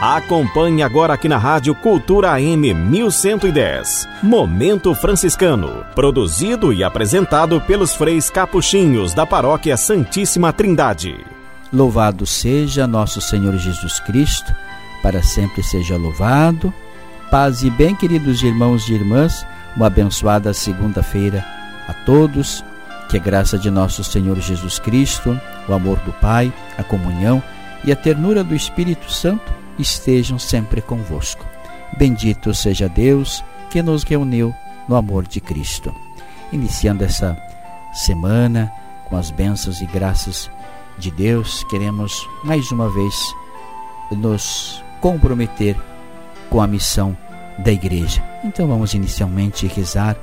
Acompanhe agora aqui na Rádio Cultura AM 1110. Momento Franciscano. Produzido e apresentado pelos freis capuchinhos da Paróquia Santíssima Trindade. Louvado seja nosso Senhor Jesus Cristo, para sempre seja louvado. Paz e bem, queridos irmãos e irmãs, uma abençoada segunda-feira a todos. Que a graça de nosso Senhor Jesus Cristo, o amor do Pai, a comunhão e a ternura do Espírito Santo estejam sempre convosco. Bendito seja Deus que nos reuniu no amor de Cristo. Iniciando essa semana com as bênçãos e graças de Deus, queremos mais uma vez nos comprometer com a missão da igreja. Então vamos inicialmente rezar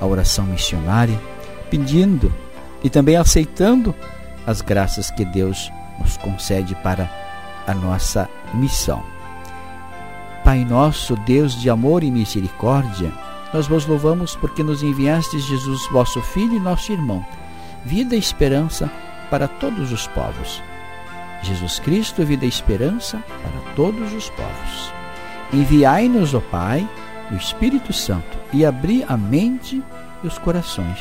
a oração missionária, pedindo e também aceitando as graças que Deus nos concede para a nossa missão. Pai nosso, Deus de amor e misericórdia, nós vos louvamos porque nos enviastes Jesus, vosso Filho e nosso irmão, vida e esperança para todos os povos. Jesus Cristo, vida e esperança para todos os povos. Enviai-nos, ó Pai, o Espírito Santo e abri a mente e os corações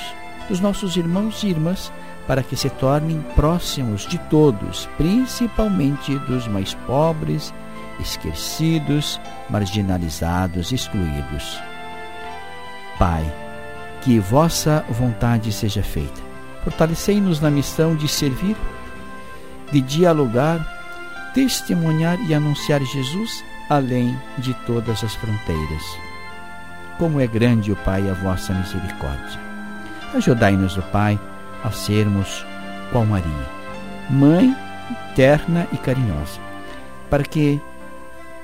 dos nossos irmãos e irmãs para que se tornem próximos de todos, principalmente dos mais pobres, esquecidos, marginalizados, excluídos. Pai, que vossa vontade seja feita. Fortalecei-nos na missão de servir, de dialogar, testemunhar e anunciar Jesus além de todas as fronteiras. Como é grande, o Pai, a vossa misericórdia. Ajudai-nos, o Pai, a sermos qual Maria, mãe terna e carinhosa, para que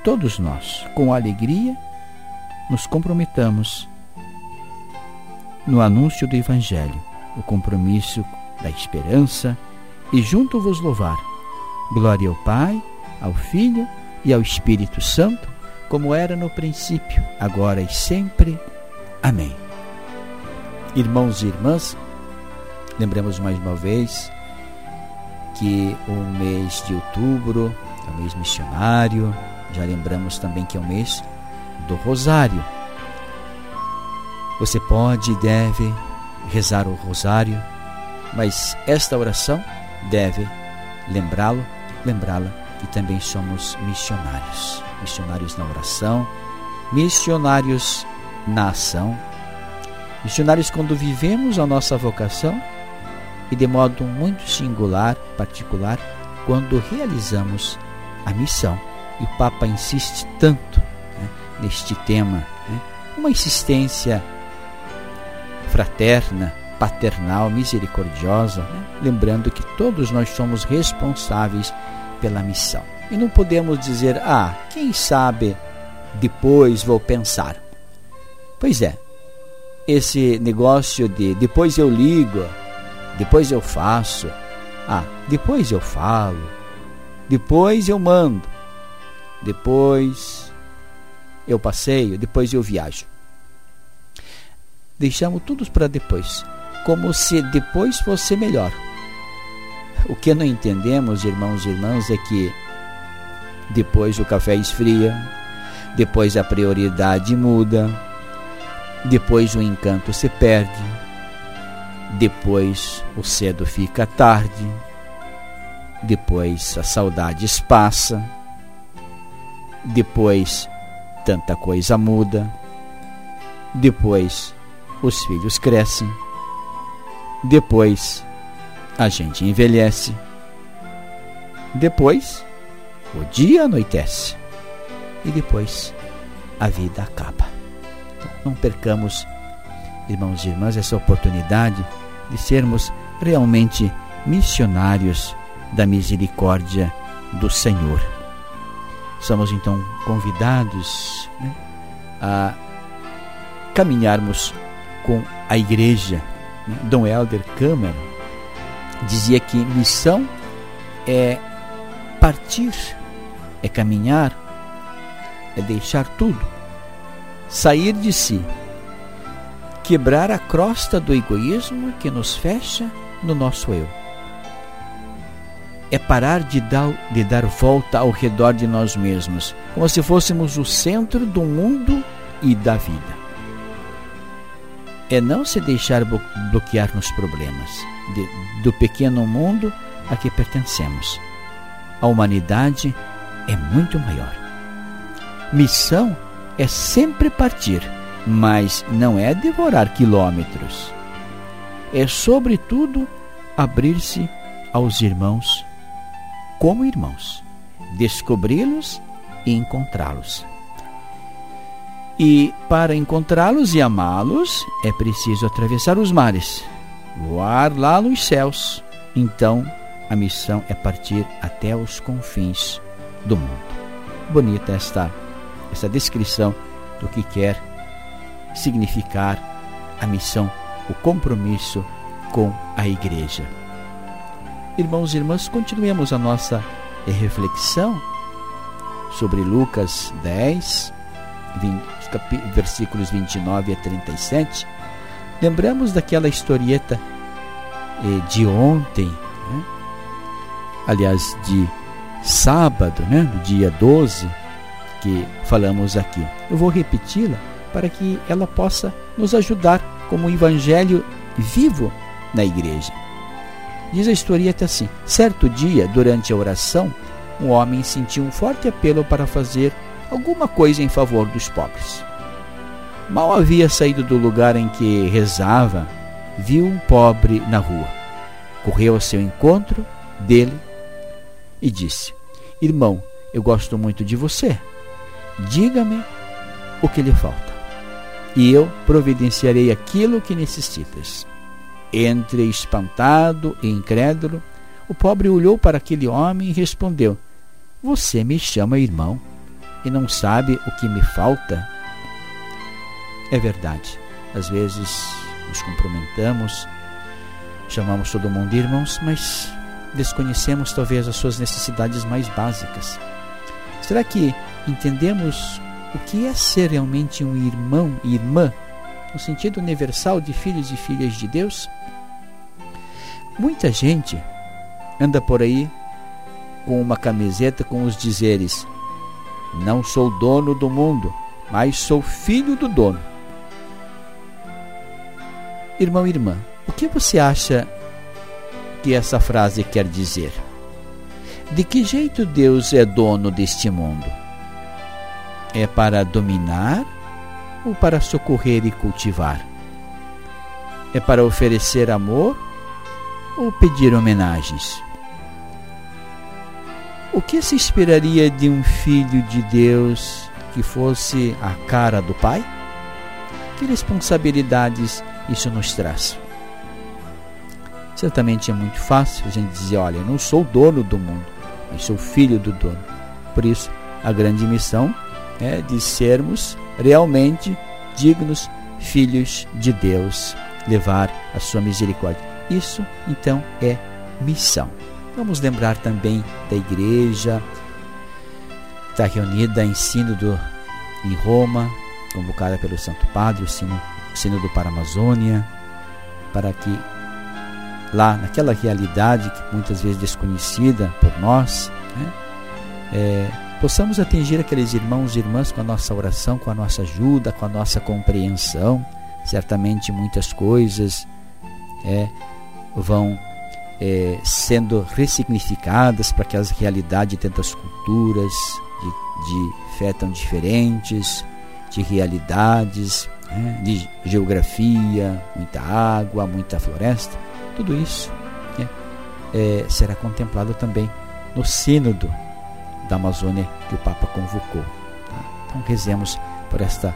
todos nós, com alegria, nos comprometamos no anúncio do Evangelho, o compromisso da esperança e junto vos louvar. Glória ao Pai, ao Filho e ao Espírito Santo, como era no princípio, agora e sempre. Amém. Irmãos e irmãs, Lembramos mais uma vez que o mês de outubro é o mês missionário, já lembramos também que é o mês do Rosário. Você pode e deve rezar o Rosário, mas esta oração deve lembrá-lo, lembrá-la que também somos missionários. Missionários na oração, missionários na ação, missionários quando vivemos a nossa vocação e de modo muito singular, particular, quando realizamos a missão. E o Papa insiste tanto né, neste tema, né, uma insistência fraterna, paternal, misericordiosa, né, lembrando que todos nós somos responsáveis pela missão. E não podemos dizer, ah, quem sabe depois vou pensar. Pois é, esse negócio de depois eu ligo, depois eu faço, ah, depois eu falo, depois eu mando, depois eu passeio, depois eu viajo. Deixamos tudo para depois, como se depois fosse melhor. O que não entendemos, irmãos e irmãs, é que depois o café esfria, depois a prioridade muda, depois o encanto se perde depois o cedo fica tarde, depois a saudade passa, depois tanta coisa muda, depois os filhos crescem, depois a gente envelhece, depois o dia anoitece. E depois a vida acaba. Então, não percamos irmãos e irmãs, essa oportunidade de sermos realmente missionários da misericórdia do Senhor. Somos então convidados né, a caminharmos com a igreja. Né? Dom Helder Câmara dizia que missão é partir, é caminhar, é deixar tudo, sair de si quebrar a crosta do egoísmo que nos fecha no nosso eu. é parar de dar, de dar volta ao redor de nós mesmos, como se fôssemos o centro do mundo e da vida. É não se deixar bloquear nos problemas de, do pequeno mundo a que pertencemos. A humanidade é muito maior. Missão é sempre partir, mas não é devorar quilômetros. É, sobretudo, abrir-se aos irmãos como irmãos, descobri-los e encontrá-los. E para encontrá-los e amá-los é preciso atravessar os mares, voar lá nos céus. Então a missão é partir até os confins do mundo. Bonita esta, esta descrição do que quer significar a missão, o compromisso com a igreja. Irmãos e irmãs, continuemos a nossa reflexão sobre Lucas 10, 20, versículos 29 a 37. Lembramos daquela historieta eh, de ontem, né? aliás, de sábado, né? dia 12, que falamos aqui. Eu vou repeti-la para que ela possa nos ajudar como um evangelho vivo na igreja. Diz a historieta assim: certo dia, durante a oração, um homem sentiu um forte apelo para fazer alguma coisa em favor dos pobres. Mal havia saído do lugar em que rezava, viu um pobre na rua. Correu ao seu encontro dele e disse: Irmão, eu gosto muito de você. Diga-me o que lhe falta, e eu providenciarei aquilo que necessitas. Entre espantado e incrédulo, o pobre olhou para aquele homem e respondeu: Você me chama irmão e não sabe o que me falta? É verdade. Às vezes nos cumprimentamos, chamamos todo mundo de irmãos, mas desconhecemos talvez as suas necessidades mais básicas. Será que entendemos o que é ser realmente um irmão e irmã no sentido universal de filhos e filhas de Deus? Muita gente anda por aí com uma camiseta com os dizeres: Não sou dono do mundo, mas sou filho do dono. Irmão e irmã, o que você acha que essa frase quer dizer? De que jeito Deus é dono deste mundo? É para dominar ou para socorrer e cultivar? É para oferecer amor ou pedir homenagens? O que se esperaria de um filho de Deus que fosse a cara do Pai? Que responsabilidades isso nos traz? Certamente é muito fácil a gente dizer: olha, eu não sou dono do mundo, mas sou filho do dono. Por isso, a grande missão é de sermos realmente dignos filhos de Deus, levar a sua misericórdia. Isso então é missão. Vamos lembrar também da igreja, está reunida em Sínodo em Roma, convocada pelo Santo Padre, o Sínodo, Sínodo para a Amazônia, para que lá naquela realidade que muitas vezes desconhecida por nós, né, é, possamos atingir aqueles irmãos e irmãs com a nossa oração, com a nossa ajuda, com a nossa compreensão. Certamente muitas coisas é, vão é, sendo ressignificadas para aquelas realidades de tantas culturas, de, de fé tão diferentes, de realidades, né, de geografia, muita água, muita floresta, tudo isso né, é, será contemplado também no Sínodo da Amazônia que o Papa convocou. Tá? Então rezemos por esta,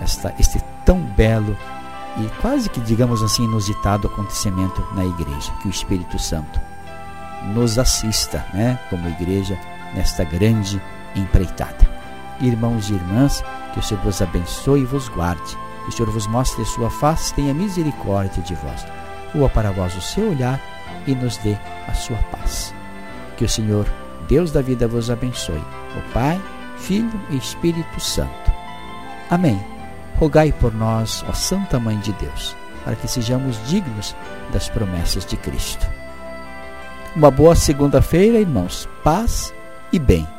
esta, este tão belo e quase que, digamos assim, inusitado acontecimento na igreja. Que o Espírito Santo nos assista, né, como igreja, nesta grande empreitada. Irmãos e irmãs, que o Senhor vos abençoe e vos guarde. Que o Senhor vos mostre sua face, tenha misericórdia de vós. Rua para vós o seu olhar e nos dê a sua paz. Que o Senhor, Deus da vida, vos abençoe. O Pai, Filho e Espírito Santo. Amém rogai por nós, ó Santa Mãe de Deus, para que sejamos dignos das promessas de Cristo. Uma boa segunda-feira, irmãos. Paz e bem.